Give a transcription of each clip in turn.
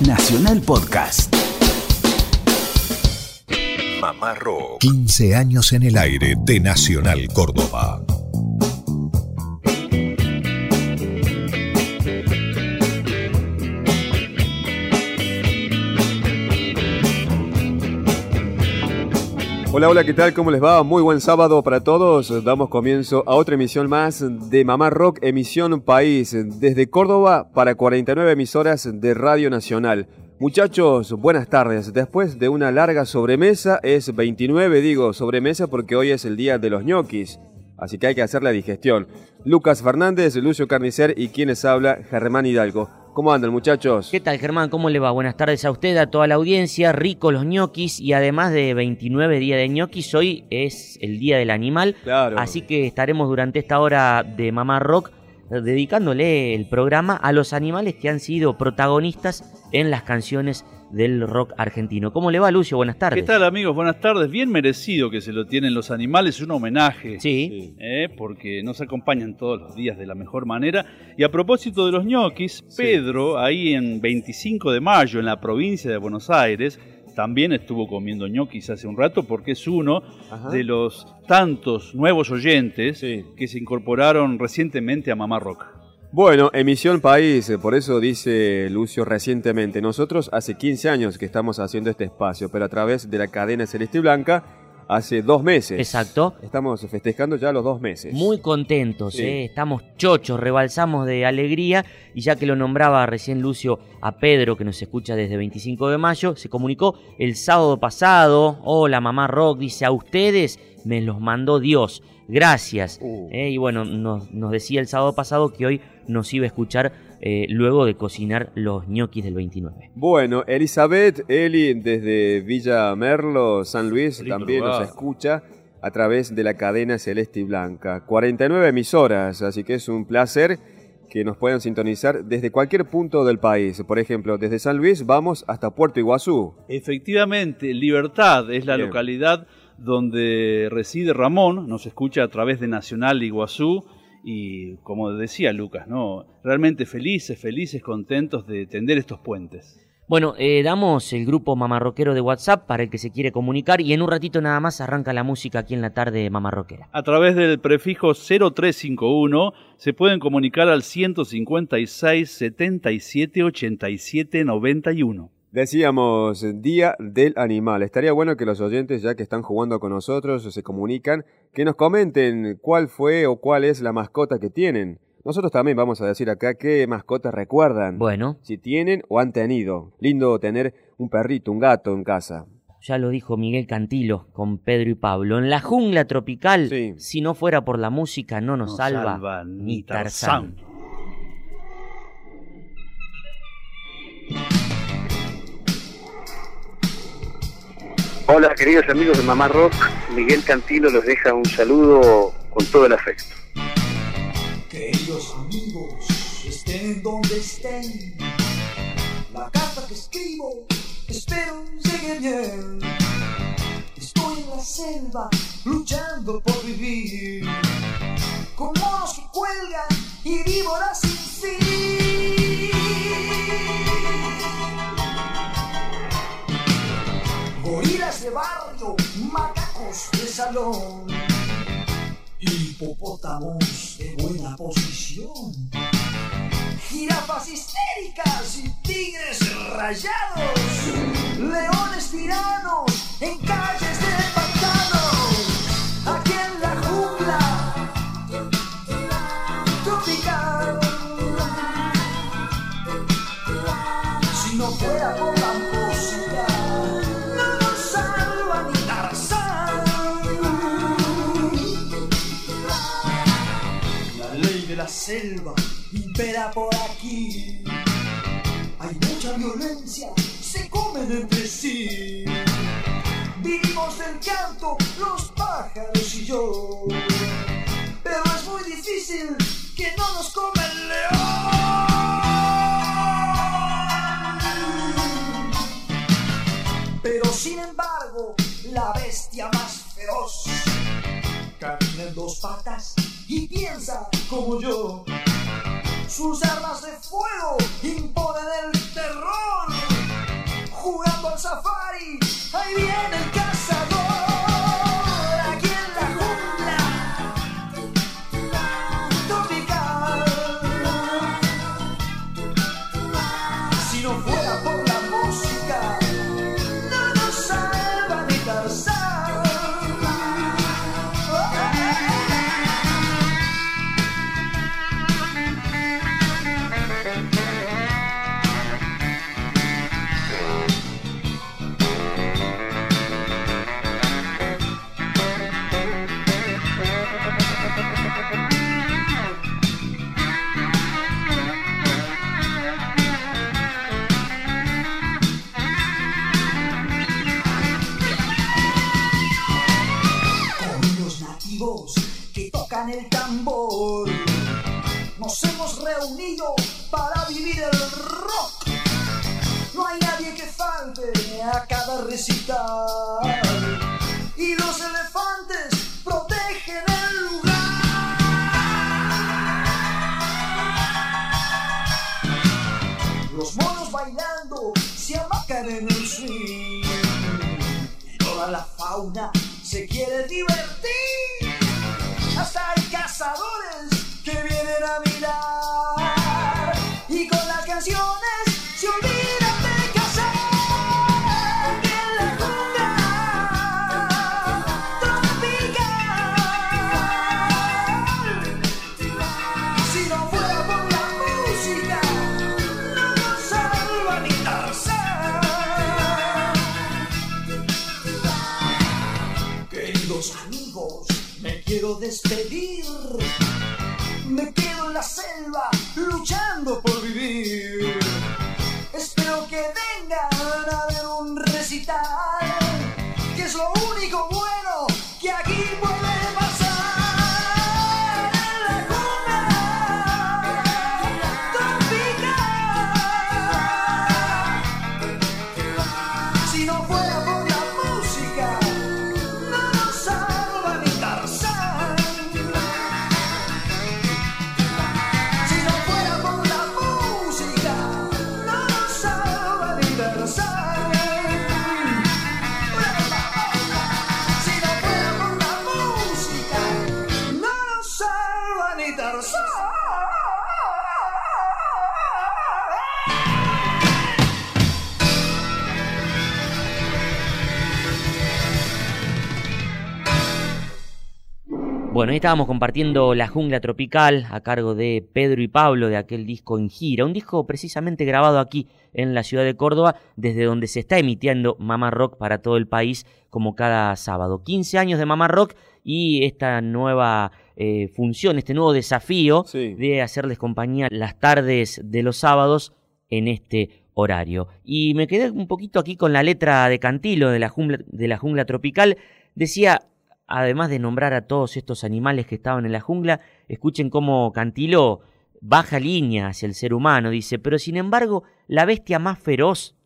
Nacional Podcast. Mamá Rock. 15 años en el aire de Nacional Córdoba. Hola, hola, ¿qué tal? ¿Cómo les va? Muy buen sábado para todos. Damos comienzo a otra emisión más de Mamá Rock, emisión País, desde Córdoba para 49 emisoras de Radio Nacional. Muchachos, buenas tardes. Después de una larga sobremesa, es 29, digo sobremesa porque hoy es el día de los ñoquis, así que hay que hacer la digestión. Lucas Fernández, Lucio Carnicer y quienes habla, Germán Hidalgo. ¿Cómo andan, muchachos? ¿Qué tal, Germán? ¿Cómo le va? Buenas tardes a usted, a toda la audiencia. Rico los ñoquis y además de 29 días de ñoquis, hoy es el Día del Animal. Claro. Así que estaremos durante esta hora de Mamá Rock dedicándole el programa a los animales que han sido protagonistas en las canciones del rock argentino. ¿Cómo le va, Lucio? Buenas tardes. ¿Qué tal, amigos? Buenas tardes. Bien merecido que se lo tienen los animales, un homenaje. Sí. ¿eh? porque nos acompañan todos los días de la mejor manera. Y a propósito de los ñoquis, Pedro, ahí en 25 de mayo, en la provincia de Buenos Aires, también estuvo comiendo ñoquis hace un rato porque es uno Ajá. de los tantos nuevos oyentes Sí. que se incorporaron recientemente a Mamá Rock. Bueno, emisión País, eh, por eso dice Lucio recientemente. Nosotros hace 15 años que estamos haciendo este espacio, pero a través de la cadena Celeste y Blanca hace dos meses. Exacto. Estamos festejando ya los dos meses. Muy contentos, Sí. ¿eh? estamos chochos, rebalsamos de alegría y ya que lo nombraba recién Lucio a Pedro, que nos escucha desde 25 de mayo, se comunicó el sábado pasado, hola mamá Rock, dice a ustedes me los mandó Dios, gracias. Uh. ¿eh? Y bueno, nos, nos decía el sábado pasado que hoy nos iba a escuchar eh, luego de cocinar los ñoquis del 29. Bueno, Elizabeth, Eli desde Villa Merlo, San Luis, también lugar. nos escucha a través de la cadena Celeste y Blanca. 49 emisoras, así que es un placer que nos puedan sintonizar desde cualquier punto del país. Por ejemplo, desde San Luis vamos hasta Puerto Iguazú. Efectivamente, Libertad es la Bien. localidad donde reside Ramón, nos escucha a través de Nacional Iguazú y como decía Lucas, ¿no? Realmente felices, felices, contentos de tender estos puentes. Bueno, eh, damos el grupo mamarroquero de WhatsApp para el que se quiere comunicar y en un ratito nada más arranca la música aquí en la tarde mamarroquera. A través del prefijo 0351 se pueden comunicar al 156 77 87 91. Decíamos, Día del Animal. Estaría bueno que los oyentes, ya que están jugando con nosotros, se comunican, que nos comenten cuál fue o cuál es la mascota que tienen. Nosotros también vamos a decir acá qué mascotas recuerdan. Bueno, Si tienen o han tenido. Lindo tener un perrito, un gato en casa. ya lo dijo Miguel Cantilo con Pedro y Pablo. En la jungla tropical, Sí. si no fuera por la música, no nos No salva, salva ni ni Tarzán. Tarzán. Hola queridos amigos de Mamá Rock, Miguel Cantilo los deja un saludo con todo el afecto. Queridos amigos, estén donde estén, la carta que escribo espero llegue bien. Estoy en la selva luchando por vivir, con monos que cuelgan y víboras sin fin. De barrio, macacos de salón. Hipopótamos de buena posición, jirafas histéricas y tigres rayados, leones tiranos en calles selva impera por aquí. Hay mucha violencia, se comen entre sí. Vivimos del canto, los pájaros y yo. Pero es muy difícil que no nos coma el león. Como yo. Sus armas de fuego recital. Y los elefantes protegen el lugar. Los monos bailando se amacan en el swing. Toda la fauna se quiere divertir. Hasta hay cazadores Bueno, ahí estábamos compartiendo La Jungla Tropical a cargo de Pedro y Pablo de aquel disco en gira, un disco precisamente grabado aquí en la ciudad de Córdoba, desde donde se está emitiendo Mamá Rock para todo el país como cada sábado. 15 años de Mamá Rock y esta nueva eh, función, este nuevo desafío Sí. de hacerles compañía las tardes de los sábados en este horario. Y me quedé un poquito aquí con la letra de Cantilo de la jungla, de la jungla tropical. Decía, además de nombrar a todos estos animales que estaban en la jungla, escuchen cómo Cantilo baja línea hacia el ser humano, dice, pero sin embargo, la bestia más feroz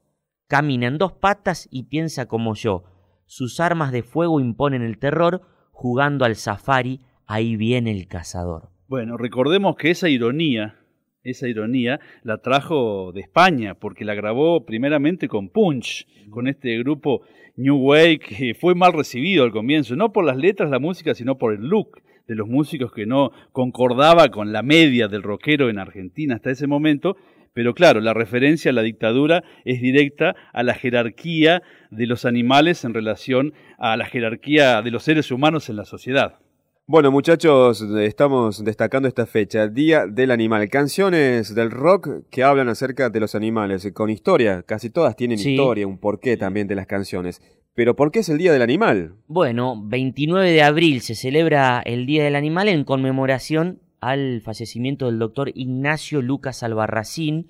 camina en dos patas y piensa como yo. Sus armas de fuego imponen el terror, jugando al safari, ahí viene el cazador. Bueno, recordemos que esa ironía, esa ironía la trajo de España, porque la grabó primeramente con Punch, con este grupo New Wave fue mal recibido al comienzo, no por las letras, la música, sino por el look de los músicos que no concordaba con la media del rockero en Argentina hasta ese momento. Pero claro, la referencia a la dictadura es directa a la jerarquía de los animales en relación a la jerarquía de los seres humanos en la sociedad. Bueno, muchachos, estamos destacando esta fecha, Día del Animal. Canciones del rock que hablan acerca de los animales, con historia. Casi todas tienen Sí. historia, un porqué también de las canciones. Pero ¿por qué es el Día del Animal? Bueno, 29 de abril se celebra el Día del Animal en conmemoración al fallecimiento del doctor Ignacio Lucas Albarracín.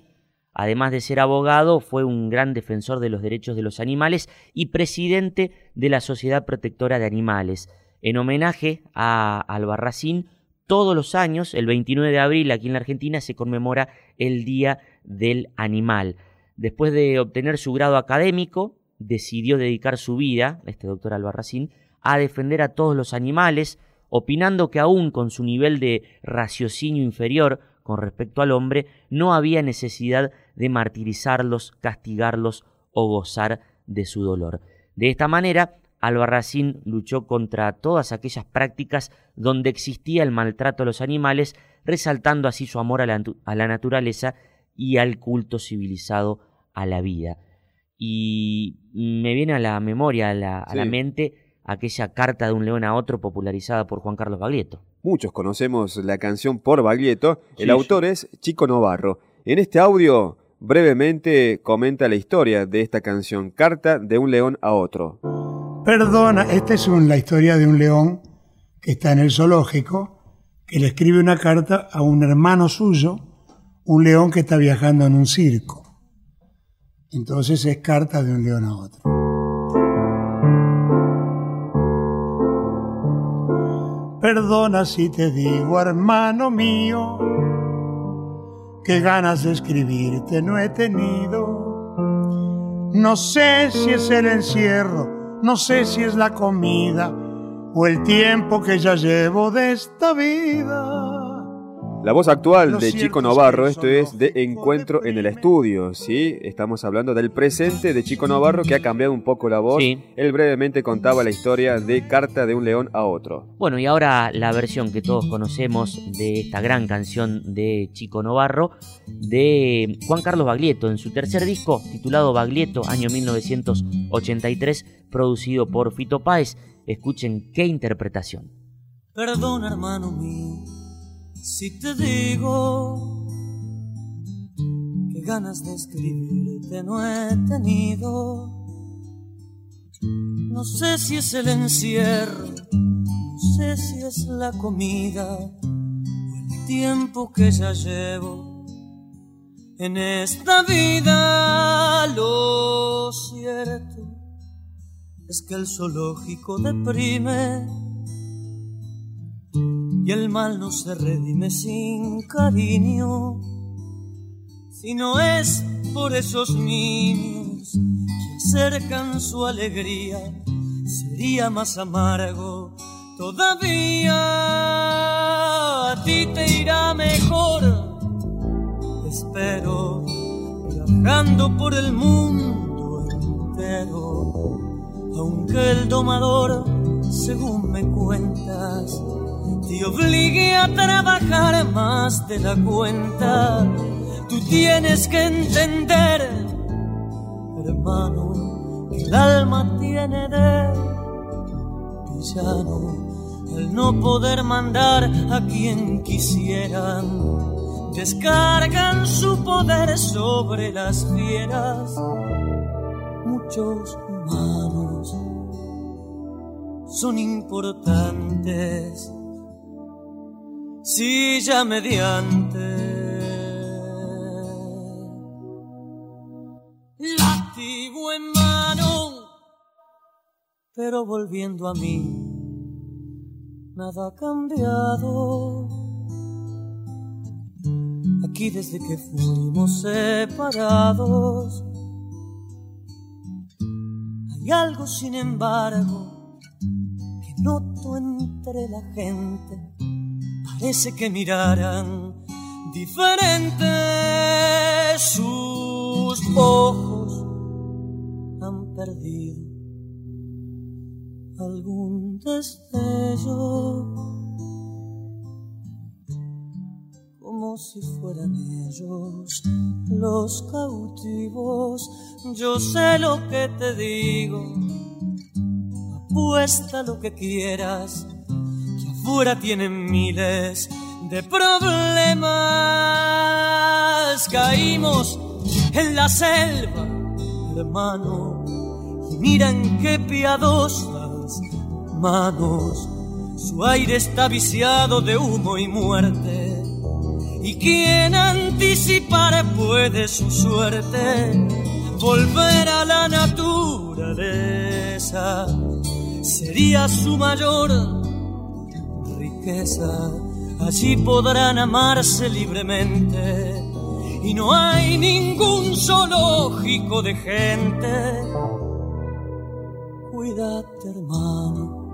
Además de ser abogado, fue un gran defensor de los derechos de los animales y presidente de la Sociedad Protectora de Animales. En homenaje a Albarracín, todos los años, el 29 de abril, aquí en la Argentina, se conmemora el Día del Animal. Después de obtener su grado académico, decidió dedicar su vida, este doctor Albarracín, a defender a todos los animales, opinando que aún con su nivel de raciocinio inferior con respecto al hombre, no había necesidad de martirizarlos, castigarlos o gozar de su dolor. De esta manera, Albarracín luchó contra todas aquellas prácticas donde existía el maltrato a los animales, resaltando así su amor a la, a la naturaleza y al culto civilizado a la vida. Y me viene a la memoria, a la, a la Sí. mente, aquella carta de un león a otro popularizada por Juan Carlos Baglietto. Muchos conocemos la canción por Baglietto. El Sí, autor es Chico Novarro. En este audio, brevemente comenta la historia de esta canción, Carta de un león a otro. Perdona, esta es la historia de un león que está en el zoológico, que le escribe una carta a un hermano suyo, un león que está viajando en un circo. Entonces es carta de un león a otro. Perdona si te digo, hermano mío, que ganas de escribirte no he tenido. No sé si es el encierro, no sé si es la comida o el tiempo que ya llevo de esta vida. La voz actual de Chico el esto es de Encuentro en el. Estudio, ¿sí? Estamos hablando del presente de Chico Novarro que ha cambiado un poco la voz. Sí. Él brevemente contaba la historia de Carta de un león a otro. Bueno, y ahora la versión que todos conocemos de esta gran canción de Chico Novarro, de Juan Carlos Baglietto, en su tercer disco, titulado Baglietto, año 1983, producido por Fito Páez. Escuchen qué interpretación. Perdona, hermano mío, si te digo que ganas de escribirte no he tenido. No sé si es el encierro, no sé si es la comida o el tiempo que ya llevo en esta vida. Lo cierto es que el zoológico deprime y el mal no se redime sin cariño. Si no es por esos niños que acercan su alegría, sería más amargo todavía. A ti te irá mejor, espero, viajando por el mundo entero. Aunque el domador, según me cuentas, te obligue a trabajar más de la cuenta. Tú tienes que entender, hermano, que el alma tiene de villano al no poder mandar a quien quisieran. Descargan su poder sobre las fieras. Muchos humanos son importantes si ya mediante látigo en mano, pero volviendo a mí, nada ha cambiado. Aquí desde que fuimos separados, hay algo sin embargo noto entre la gente. Parece que miraran diferente sus ojos han perdido algún destello. Como si fueran ellos los cautivos. Yo sé lo que te digo apuesta lo que quieras que afuera tienen miles de problemas. Caímos en la selva, hermano, y miran qué piadosas manos. Su aire está viciado de humo y muerte. Y quien anticipar puede su suerte, volver a la naturaleza sería su mayor riqueza. Allí podrán amarse libremente y no hay ningún zoológico de gente. Cuídate, hermano.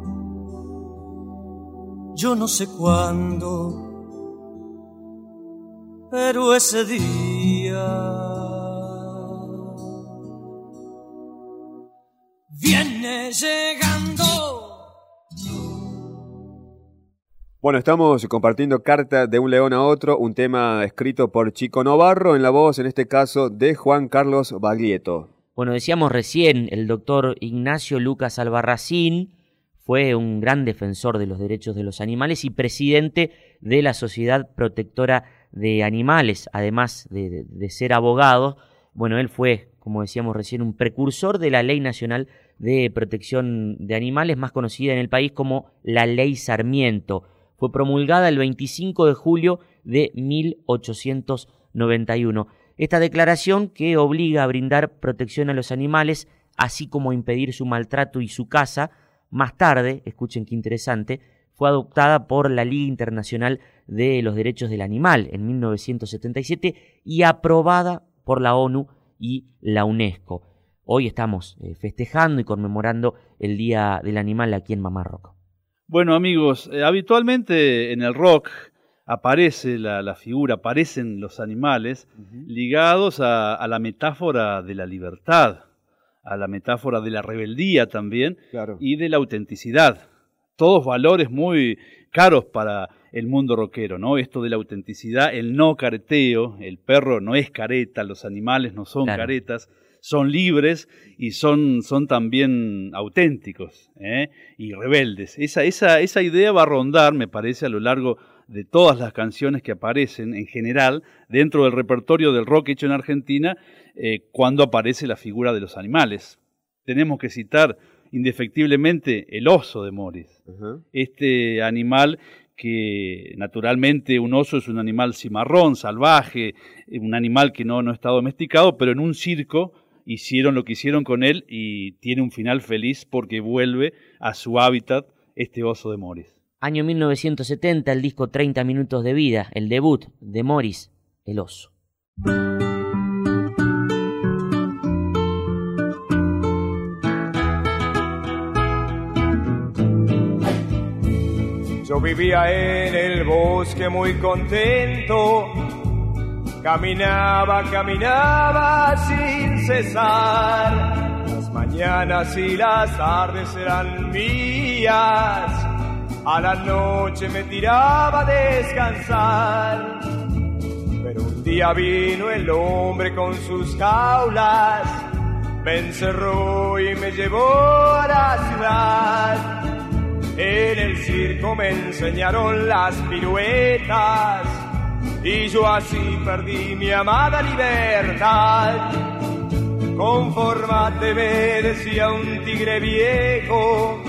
Yo no sé cuándo, pero ese día viene llegando. Bueno, estamos compartiendo Carta de un león a otro, un tema escrito por Chico Novarro, en la voz, en este caso, de Juan Carlos Baglietto. Bueno, decíamos recién, el doctor Ignacio Lucas Albarracín fue un gran defensor de los derechos de los animales y presidente de la Sociedad Protectora de Animales, además de, ser abogado. Bueno, él fue, como decíamos recién, un precursor de la Ley Nacional de Protección de Animales, más conocida en el país como la Ley Sarmiento. Fue promulgada el 25 de julio de 1891. Esta declaración que obliga a brindar protección a los animales, así como impedir su maltrato y su caza, más tarde, escuchen qué interesante, fue adoptada por la Liga Internacional de los Derechos del Animal en 1977 y aprobada por la ONU y la UNESCO. hoy estamos eh, festejando y conmemorando el Día del Animal aquí en Mamá Rock. Bueno amigos, eh, habitualmente en el rock aparece la, la figura, aparecen los animales ligados a, a la metáfora de la libertad, a la metáfora de la rebeldía también Claro. y de la autenticidad. Todos valores muy caros para el mundo rockero, ¿no? Esto de la autenticidad, el no careteo, el perro no es careta, los animales no son Claro. caretas, son libres y son, son también auténticos ¿eh? y rebeldes. Esa, esa, esa idea va a rondar, me parece, a lo largo de todas las canciones que aparecen en general dentro del repertorio del rock hecho en Argentina eh, cuando aparece la figura de los animales. Tenemos que citar indefectiblemente el oso de Morris, este animal que naturalmente un oso es un animal cimarrón, salvaje, un animal que no, no está domesticado, pero en un circo hicieron lo que hicieron con él y tiene un final feliz porque vuelve a su hábitat este oso de Morris. Año 1970, el disco 30 minutos de vida, el debut de Morris, El oso. Yo vivía en el bosque muy contento, caminaba, caminaba sin cesar. Las mañanas y las tardes eran mías, a la noche me tiraba a descansar. Pero un día vino el hombre con sus jaulas, me encerró y me llevó a la ciudad. En el circo me enseñaron las piruetas y yo así perdí mi amada libertad. Conformate, me decía un tigre viejo,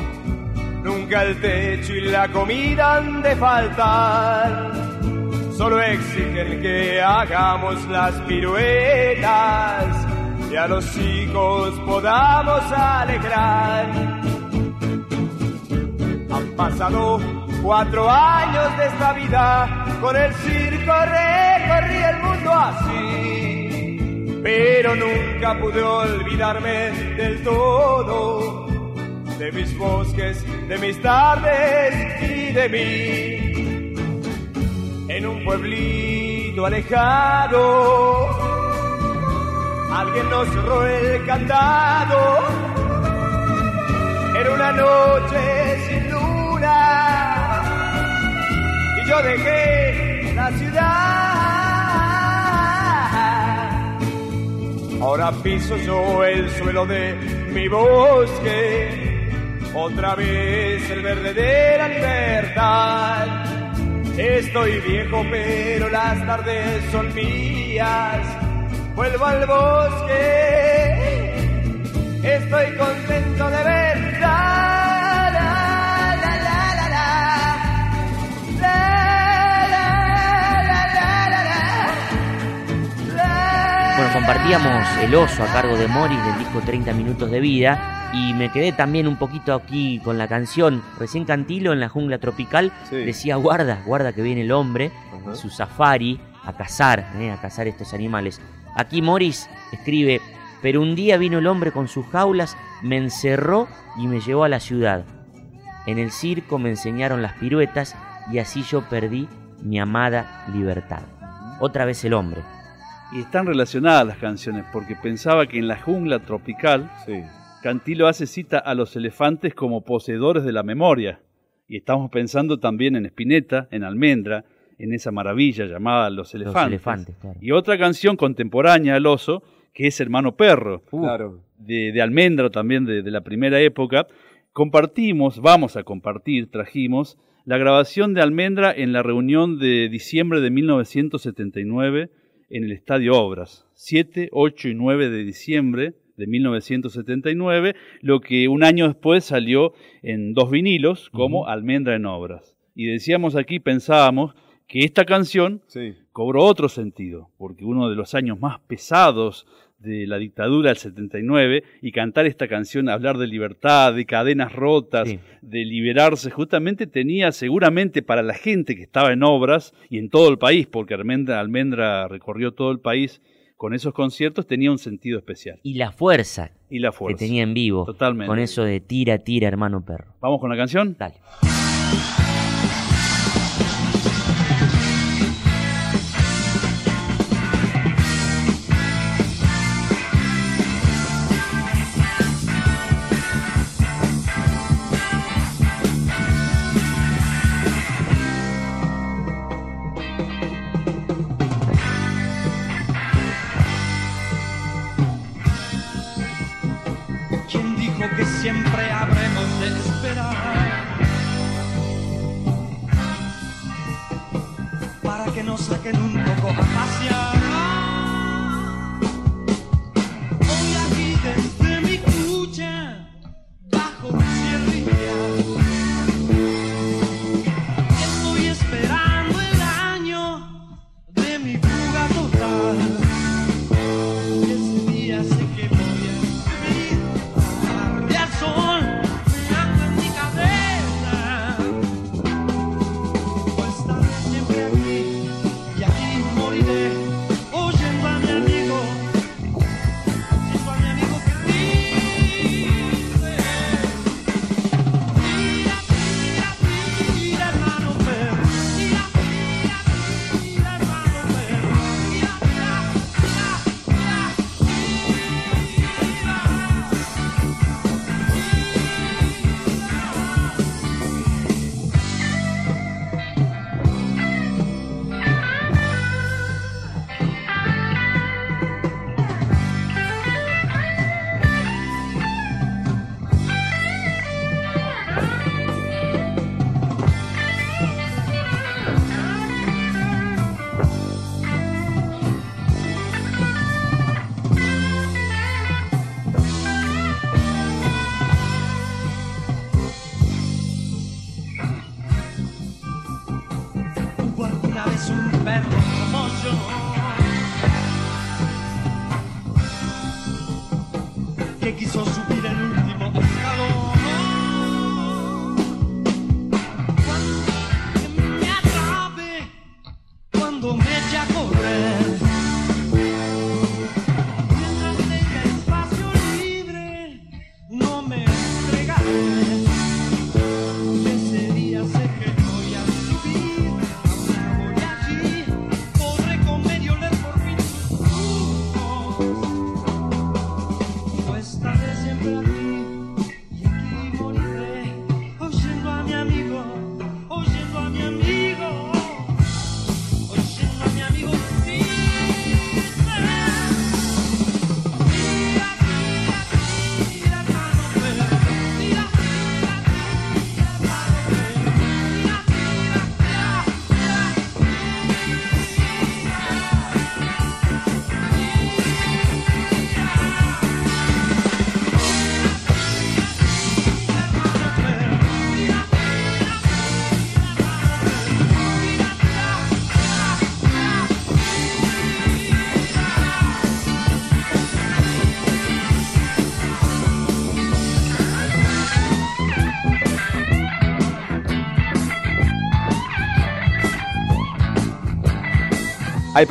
nunca el techo y la comida han de faltar. Solo exigen que hagamos las piruetas y a los chicos podamos alegrar. Han pasado cuatro años de esta vida, con el circo recorrí el mundo así. Pero nunca pude olvidarme del todo, de mis bosques, de mis tardes y de mí. En un pueblito alejado, alguien nos cerró el candado. Era una noche sin luna y yo dejé la ciudad. Ahora piso yo el suelo de mi bosque, otra vez el verde de la libertad. Estoy viejo, pero las tardes son mías. Vuelvo al bosque, estoy contento de ver. Compartíamos El oso a cargo de Morris del disco 30 minutos de vida y me quedé también un poquito aquí con la canción. Recién Cantilo en la jungla tropical Sí. decía guarda, guarda que viene el hombre, su safari, a cazar, eh, a cazar estos animales. Aquí Morris escribe, pero un día vino el hombre con sus jaulas, me encerró y me llevó a la ciudad. En el circo me enseñaron las piruetas y así yo perdí mi amada libertad. Otra vez el hombre. Y están relacionadas las canciones porque pensaba que en la jungla tropical Sí. Cantilo hace cita a los elefantes como poseedores de la memoria. Y estamos pensando también en Spinetta, en Almendra, en esa maravilla llamada Los elefantes. elefantes, claro. Y otra canción contemporánea al oso, que es Hermano Perro, Claro. de, de Almendra también de, de la primera época. Compartimos, vamos a compartir, trajimos la grabación de Almendra en la reunión de diciembre de 1979 en el Estadio Obras. 7, 8 y 9 de diciembre de 1979, lo que un año después salió en dos vinilos como Almendra en Obras. Y decíamos aquí, pensábamos que esta canción Sí. cobró otro sentido, porque uno de los años más pesados de la dictadura del 79 y cantar esta canción, hablar de libertad, de cadenas rotas, Sí. de liberarse, justamente tenía seguramente para la gente que estaba en obras y en todo el país, porque Almendra, Almendra recorrió todo el país con esos conciertos tenía un sentido especial. Y la fuerza Y la que fuerza. tenía en vivo. Totalmente. Con eso de tira, tira, hermano perro. ¿Vamos con la canción? Dale.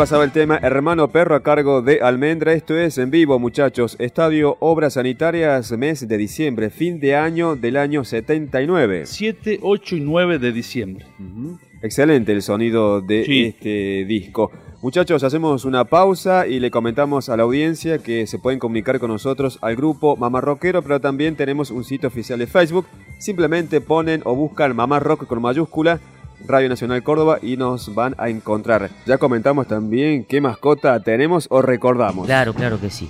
Pasaba el tema Hermano Perro a cargo de Almendra. Esto es en vivo, muchachos. Estadio Obras Sanitarias, mes de diciembre, fin de año del año 79. 7, 8 y 9 de diciembre. Excelente el sonido de Sí. este disco. Muchachos, hacemos una pausa y le comentamos a la audiencia que se pueden comunicar con nosotros al grupo Mamá Rockero, pero también tenemos un sitio oficial de Facebook. Simplemente ponen o buscan Mamá Rock con mayúscula, Radio Nacional Córdoba y nos van a encontrar. Ya comentamos también qué mascota tenemos o recordamos. Claro, claro que sí.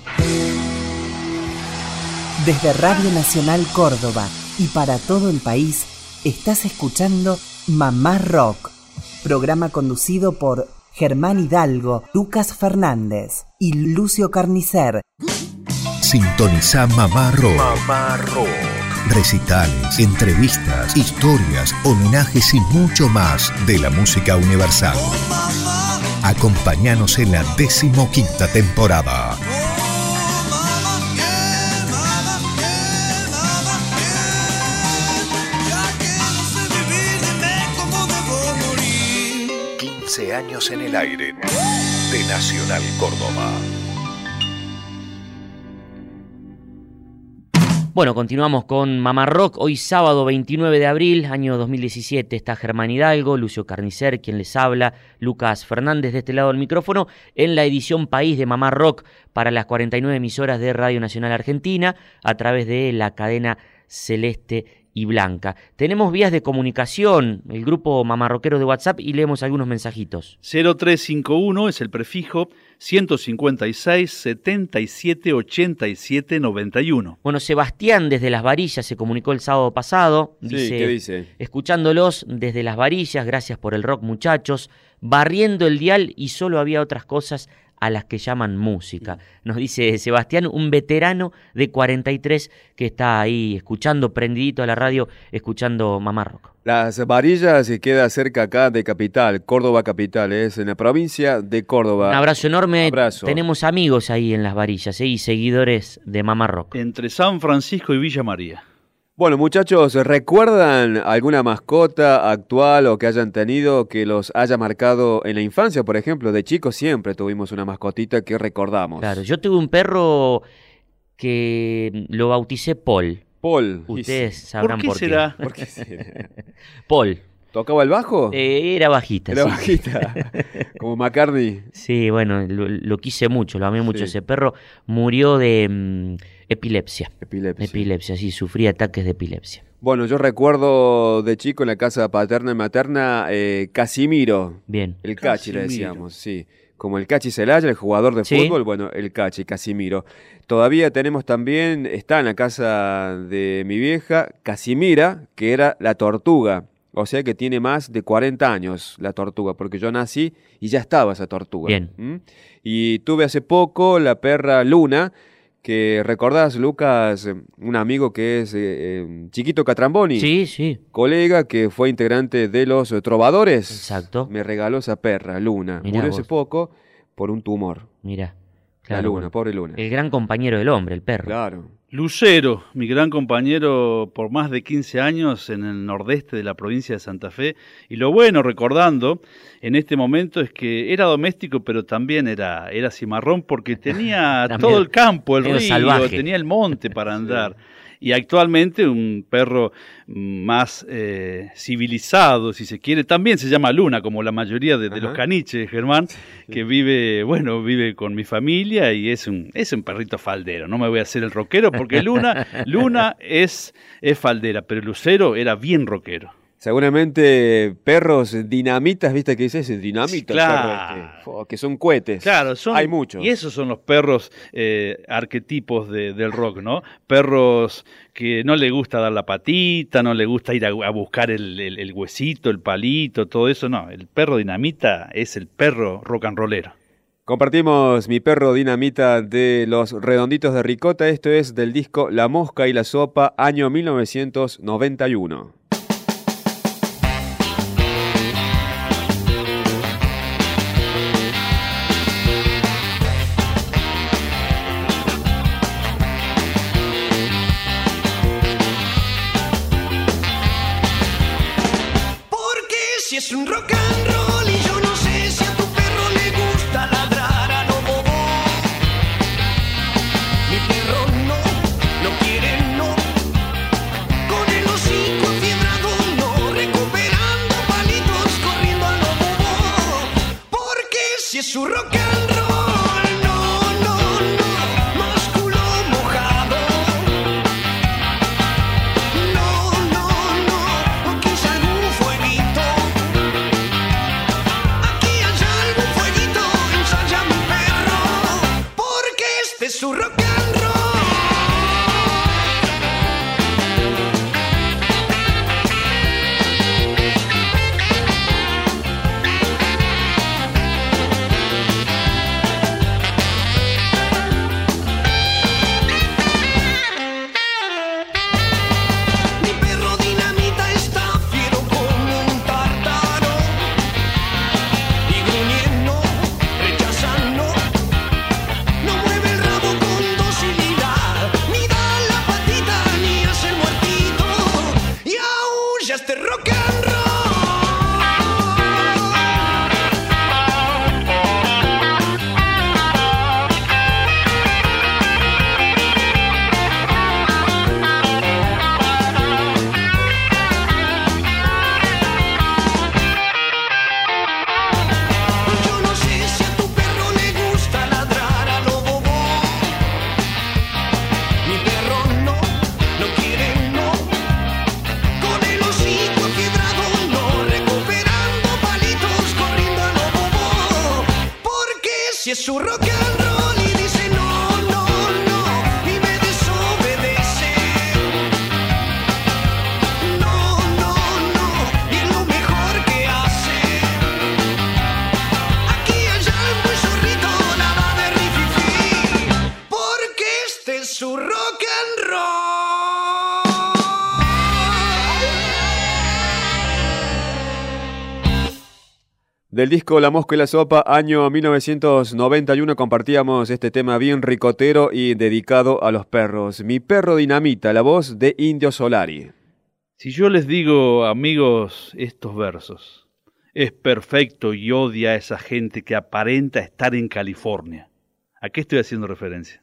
Desde Radio Nacional Córdoba y para todo el país, estás escuchando Mamá Rock, programa conducido por Germán Hidalgo, Lucas Fernández y Lucio Carnicer. Sintoniza Mamá Rock. Recitales, entrevistas, historias, homenajes y mucho más de la música universal. Acompáñanos en la decimoquinta temporada. morir. 15 años en el aire de Nacional Córdoba. Bueno, continuamos con Mamá Rock. Hoy sábado 29 de abril, año 2017, está Germán Hidalgo, Lucio Carnicer, quien les habla, Lucas Fernández de este lado del micrófono, en la edición País de Mamá Rock para las 49 emisoras de Radio Nacional Argentina a través de la cadena Celeste y Blanca. Tenemos vías de comunicación, el grupo mamarroquero de WhatsApp y leemos algunos mensajitos. 0351 es el prefijo 156 77 87 91. Bueno, Sebastián desde Las Varillas se comunicó el sábado pasado. Sí, Dice, ¿qué dice? Escuchándolos desde Las Varillas, gracias por el rock muchachos, barriendo el dial y solo había otras cosas a las que llaman música. Nos dice Sebastián, un veterano de 43 que está ahí escuchando, prendidito a la radio, escuchando Mamá Rock. Las Varillas se queda cerca acá de Capital, Córdoba Capital, es en la provincia de Córdoba. Un abrazo enorme. Abrazo. Tenemos amigos ahí en Las Varillas ¿eh? y seguidores de Mamá Rock. Entre San Francisco y Villa María. Bueno, muchachos, ¿recuerdan alguna mascota actual o que hayan tenido que los haya marcado en la infancia? Por ejemplo, de chicos siempre tuvimos una mascotita que recordamos. Claro, yo tuve un perro que lo bauticé Paul. Paul. Ustedes sabrán ¿Por qué por qué. será? ¿Por qué será? Paul. ¿Tocaba el bajo? Eh, era bajita. Era sí. bajita. Como McCartney. Sí, bueno, lo, lo quise mucho, lo amé mucho. Sí. Ese perro murió de mm, epilepsia. Epilepsia. Epilepsia, sí, sufría ataques de epilepsia. Bueno, yo recuerdo de chico en la casa paterna y materna eh, Casimiro. Bien. El Cachi le decíamos, sí. Como el Cachi Celaya, el jugador de Sí. fútbol, bueno, el Cachi, Casimiro. Todavía tenemos también, está en la casa de mi vieja, Casimira, que era la tortuga. O sea que tiene más de 40 años la tortuga, porque yo nací y ya estaba esa tortuga. Bien. ¿Mm? Y tuve hace poco la perra Luna, que recordás, Lucas, un amigo que es eh, eh, Chiquito Catramboni Sí, sí, colega que fue integrante de los eh, Trovadores. exacto. Me regaló esa perra, Luna. Mirá Murió vos. hace poco por un tumor. Mira. la Luna, pobre Luna. El gran compañero del hombre, el perro. Claro. Lucero, mi gran compañero por más de 15 años en el nordeste de la provincia de Santa Fe. Y lo bueno, recordando, en este momento es que era doméstico, pero también era, era cimarrón porque tenía todo el campo, el río, salvaje. tenía el monte para andar. Y actualmente un perro más eh, civilizado, si se quiere, también se llama Luna, como la mayoría de, de los caniches, Germán, que vive, bueno, vive con mi familia y es un, es un perrito faldero. No me voy a hacer el rockero porque Luna, Luna es, es faldera, pero Lucero era bien rockero. Seguramente perros dinamitas, ¿viste qué dice ese? Dinamita, el perro Claro. este. Que son cohetes. Claro, son, Hay muchos. Y esos son los perros eh, arquetipos de- del rock, ¿no? Perros que no le gusta dar la patita, no le gusta ir a, a buscar el, el- el huesito, el palito, todo eso. No, el perro dinamita es el perro rock and rollero. Compartimos mi perro dinamita de los redonditos de ricota. Esto es del disco La Mosca y la Sopa, año 1991. Es un rock Del disco La Mosca y la Sopa, año 1991, compartíamos este tema bien ricotero y dedicado a los perros. Mi perro dinamita, la voz de Indio Solari. Si yo les digo, amigos, estos versos, es perfecto y odia a esa gente que aparenta estar en California. ¿A qué estoy haciendo referencia?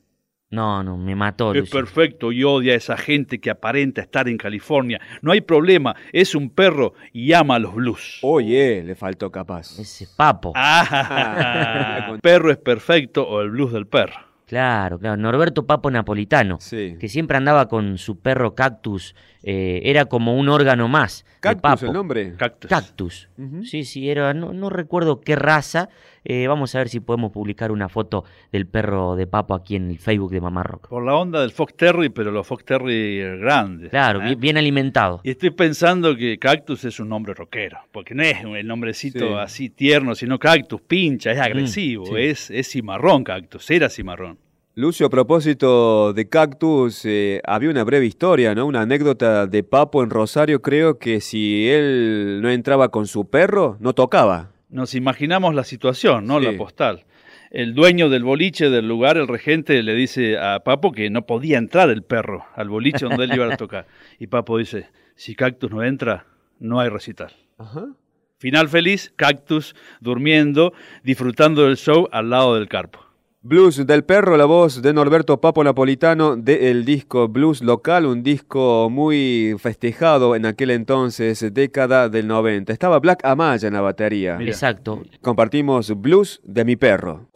No, no, me mató. Es Lucio. perfecto y odia a esa gente que aparenta estar en California. No hay problema, es un perro y ama los blues. Oye, le faltó capaz. Ese papo. Ah, perro es perfecto o el blues del perro. Claro, claro. Norberto Papo Napolitano, Sí. que siempre andaba con su perro Cactus. Eh, era como un órgano más. de Cactus, Papo. el nombre. Cactus. Cactus. Sí, sí, era, no, no recuerdo qué raza. Eh, vamos a ver si podemos publicar una foto del perro de Papo aquí en el Facebook de Mamá Rock. Por la onda del Fox Terry, pero los Fox Terry grandes. Claro, ¿eh? bien, bien alimentado. Y estoy pensando que Cactus es un nombre rockero, porque no es el nombrecito Sí. así tierno, sino Cactus, pincha, es agresivo, sí. es, es cimarrón Cactus, era cimarrón. Lucio, a propósito de Cactus, eh, había una breve historia, ¿no? Una anécdota de Papo en Rosario, creo que si él no entraba con su perro, no tocaba. Nos imaginamos la situación, ¿no? Sí. La postal. El dueño del boliche del lugar, el regente, le dice a Papo que no podía entrar el perro al boliche donde él iba a tocar. Y Papo dice, si Cactus no entra, no hay recital. Ajá. Final feliz, Cactus durmiendo, disfrutando del show al lado del carpo. Blues del perro, la voz de Norberto Papo Napolitano del disco Blues Local, un disco muy festejado en aquel entonces, década del 90. Estaba Black Amaya en la batería. Mira. Exacto. Compartimos Blues de mi perro.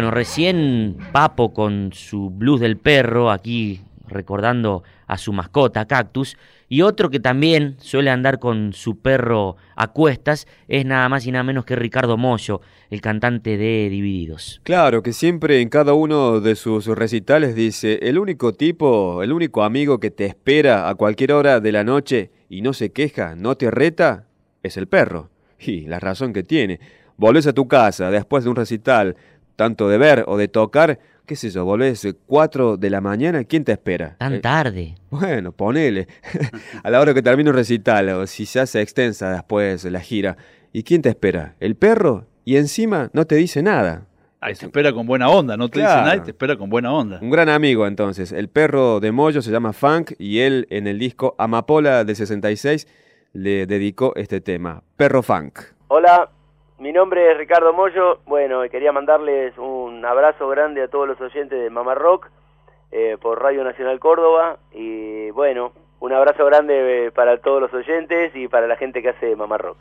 Bueno, recién Papo con su blues del perro, aquí recordando a su mascota, Cactus, y otro que también suele andar con su perro a cuestas es nada más y nada menos que Ricardo Mollo, el cantante de Divididos. Claro, que siempre en cada uno de sus recitales dice, el único tipo, el único amigo que te espera a cualquier hora de la noche y no se queja, no te reta, es el perro. Y la razón que tiene. Volvés a tu casa después de un recital, tanto de ver o de tocar, qué sé yo, volvés 4 de la mañana, ¿quién te espera? Tan Eh, tarde. bueno, ponele. a la hora que termine un recital, o si se hace extensa después la gira. ¿Y quién te espera? ¿El perro? Y encima no te dice nada. Ahí te espera con buena onda, no te Claro. dice nada y te espera con buena onda. Un gran amigo entonces. El perro de Moyo se llama Funk y él en el disco Amapola del 66 le dedicó este tema, Perro Funk. Hola, mi nombre es Ricardo Mollo. Bueno, quería mandarles un abrazo grande a todos los oyentes de Mamá Rock eh, por Radio Nacional Córdoba. Y bueno, un abrazo grande eh, para todos los oyentes y para la gente que hace Mamá Rock.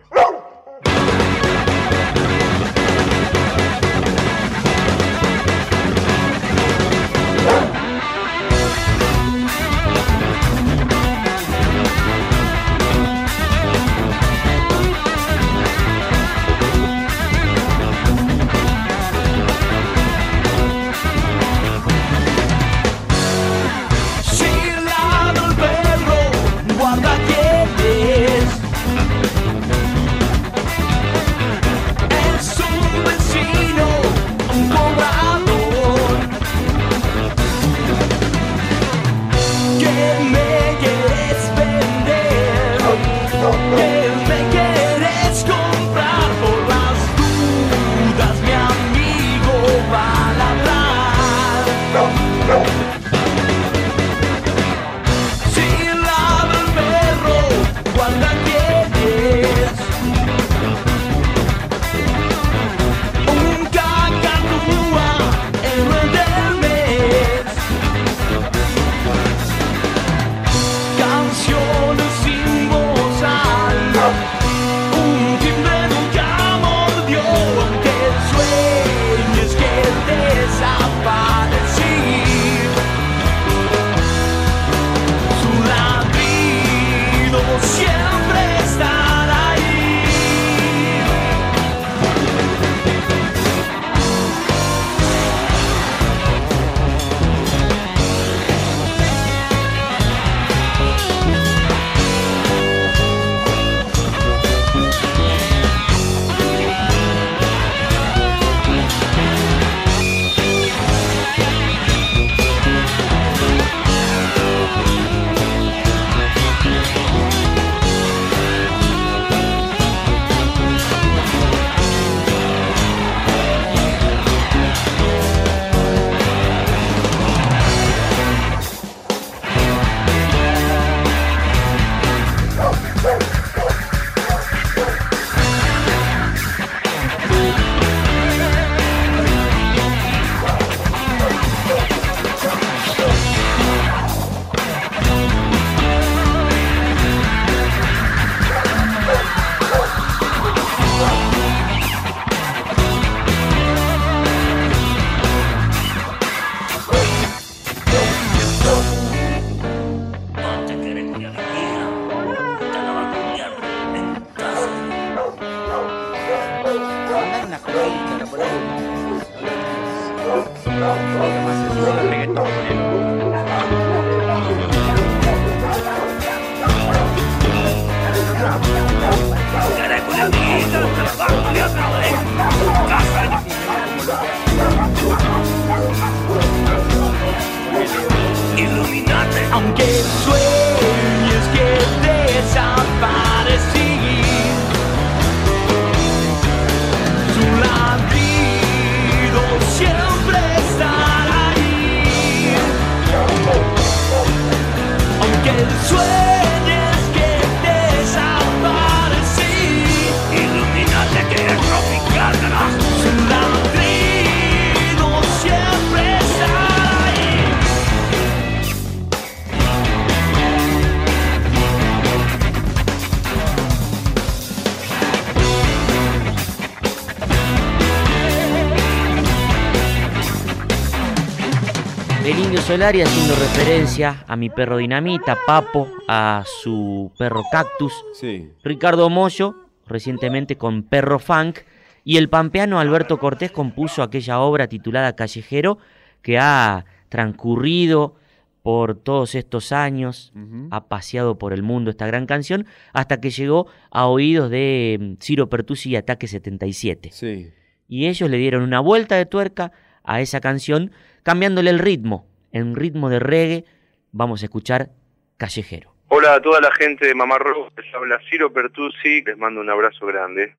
Solari haciendo referencia a mi perro Dinamita, Papo, a su perro Cactus, Sí. Ricardo Mollo, recientemente con Perro Funk, y el pampeano Alberto Cortés compuso aquella obra titulada Callejero, que ha transcurrido por todos estos años, ha paseado por el mundo esta gran canción, hasta que llegó a oídos de mm, Ciro Pertusi y Ataque 77. Sí. Y ellos le dieron una vuelta de tuerca a esa canción, cambiándole el ritmo. En ritmo de reggae, vamos a escuchar Callejero. Hola a toda la gente de Mamá Rock, les habla Ciro Pertusi, les mando un abrazo grande.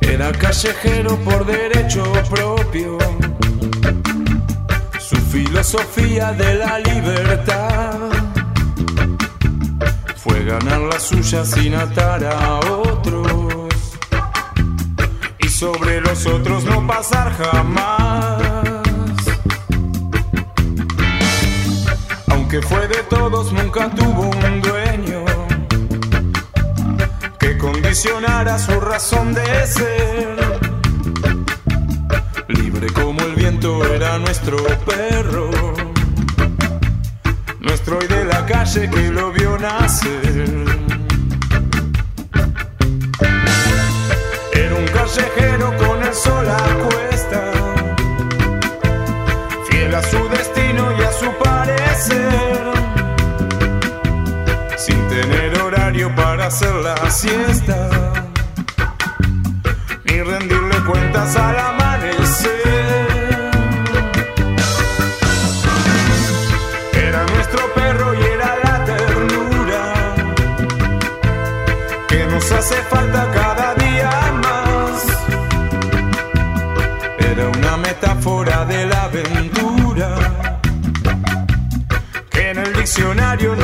Era callejero por derecho propio. Su filosofía de la libertad fue ganar la suya sin atar a otros y sobre los otros no pasar jamás. Aunque fue de todos, nunca tuvo un dueño que condicionara su razón de ser. Libre como el viento era nuestro perro, nuestro hoy de la calle que lo vio nacer. Era un callejero con el sol a cuesta, fiel a su destino sin tener horario para hacer la siesta, ni rendirle cuentas al amanecer.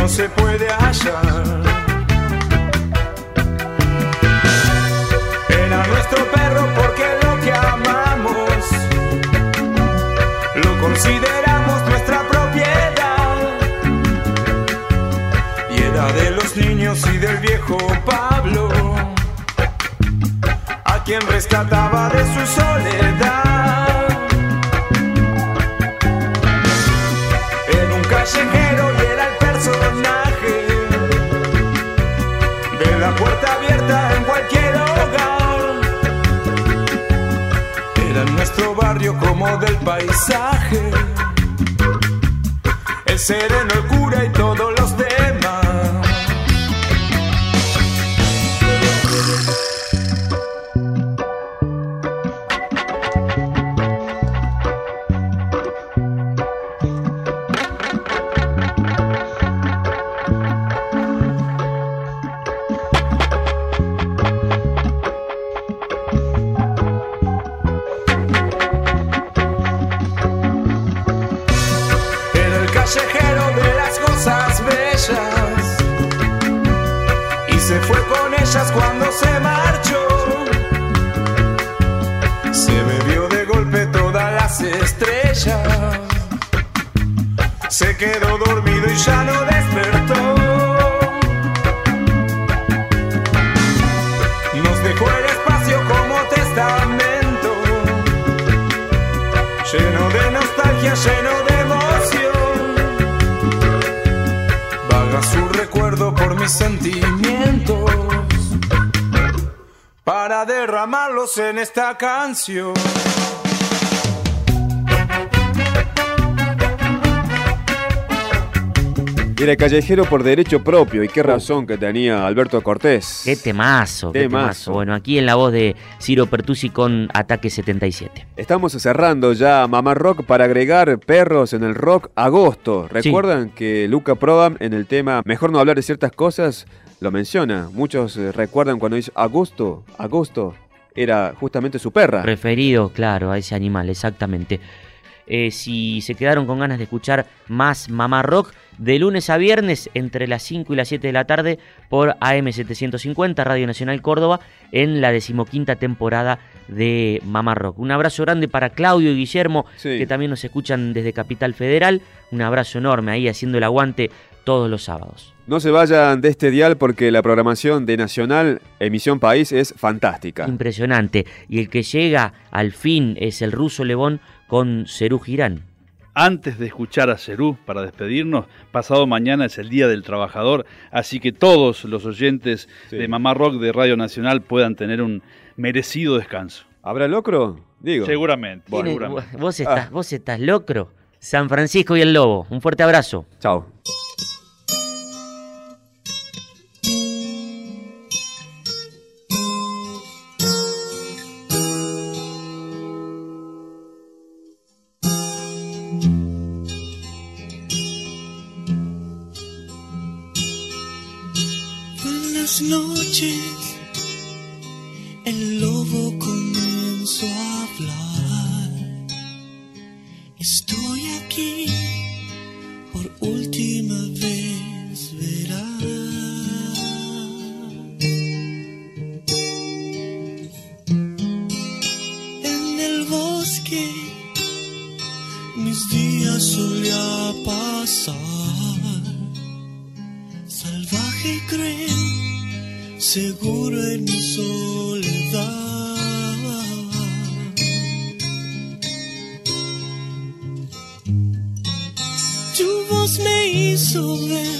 No se puede hallar. Era nuestro perro porque lo que amamos lo consideramos nuestra propiedad. Y era de los niños y del viejo Pablo, a quien rescataba de su soledad. Era un callejero como del paisaje. El sereno, el cura y todos canción. Era callejero por derecho propio y qué razón que tenía Alberto Cortés. Qué temazo, qué Temazo. temazo. Bueno, aquí en la voz de Ciro Pertusi con Ataque 77. Estamos cerrando ya Mamá Rock para agregar perros en el rock agosto. ¿Recuerdan que Luca Prodan en el tema Mejor no hablar de ciertas cosas lo menciona? Muchos eh, recuerdan cuando dice agosto, agosto, era justamente su perra. Referido, claro, a ese animal, exactamente. Eh, si se quedaron con ganas de escuchar más Mamá Rock, de lunes a viernes entre las 5 y las 7 de la tarde por AM750, Radio Nacional Córdoba, en la decimoquinta temporada de Mamá Rock. Un abrazo grande para Claudio y Guillermo, Sí. que también nos escuchan desde Capital Federal. Un abrazo enorme ahí haciendo el aguante todos los sábados. No se vayan de este dial porque la programación de Nacional Emisión País es fantástica. Impresionante. Y el que llega al fin es el ruso Lebón con Cerú Girán. Antes de escuchar a Cerú para despedirnos, pasado mañana es el Día del Trabajador, así que todos los oyentes de Mamá Rock de Radio Nacional puedan tener un merecido descanso. ¿Habrá locro? Digo. Seguramente. Vos estás, vos estás locro. San Francisco y el Lobo. Un fuerte abrazo. Chao. Salvaje y cruel, seguro en mi soledad. Tu voz me hizo ver,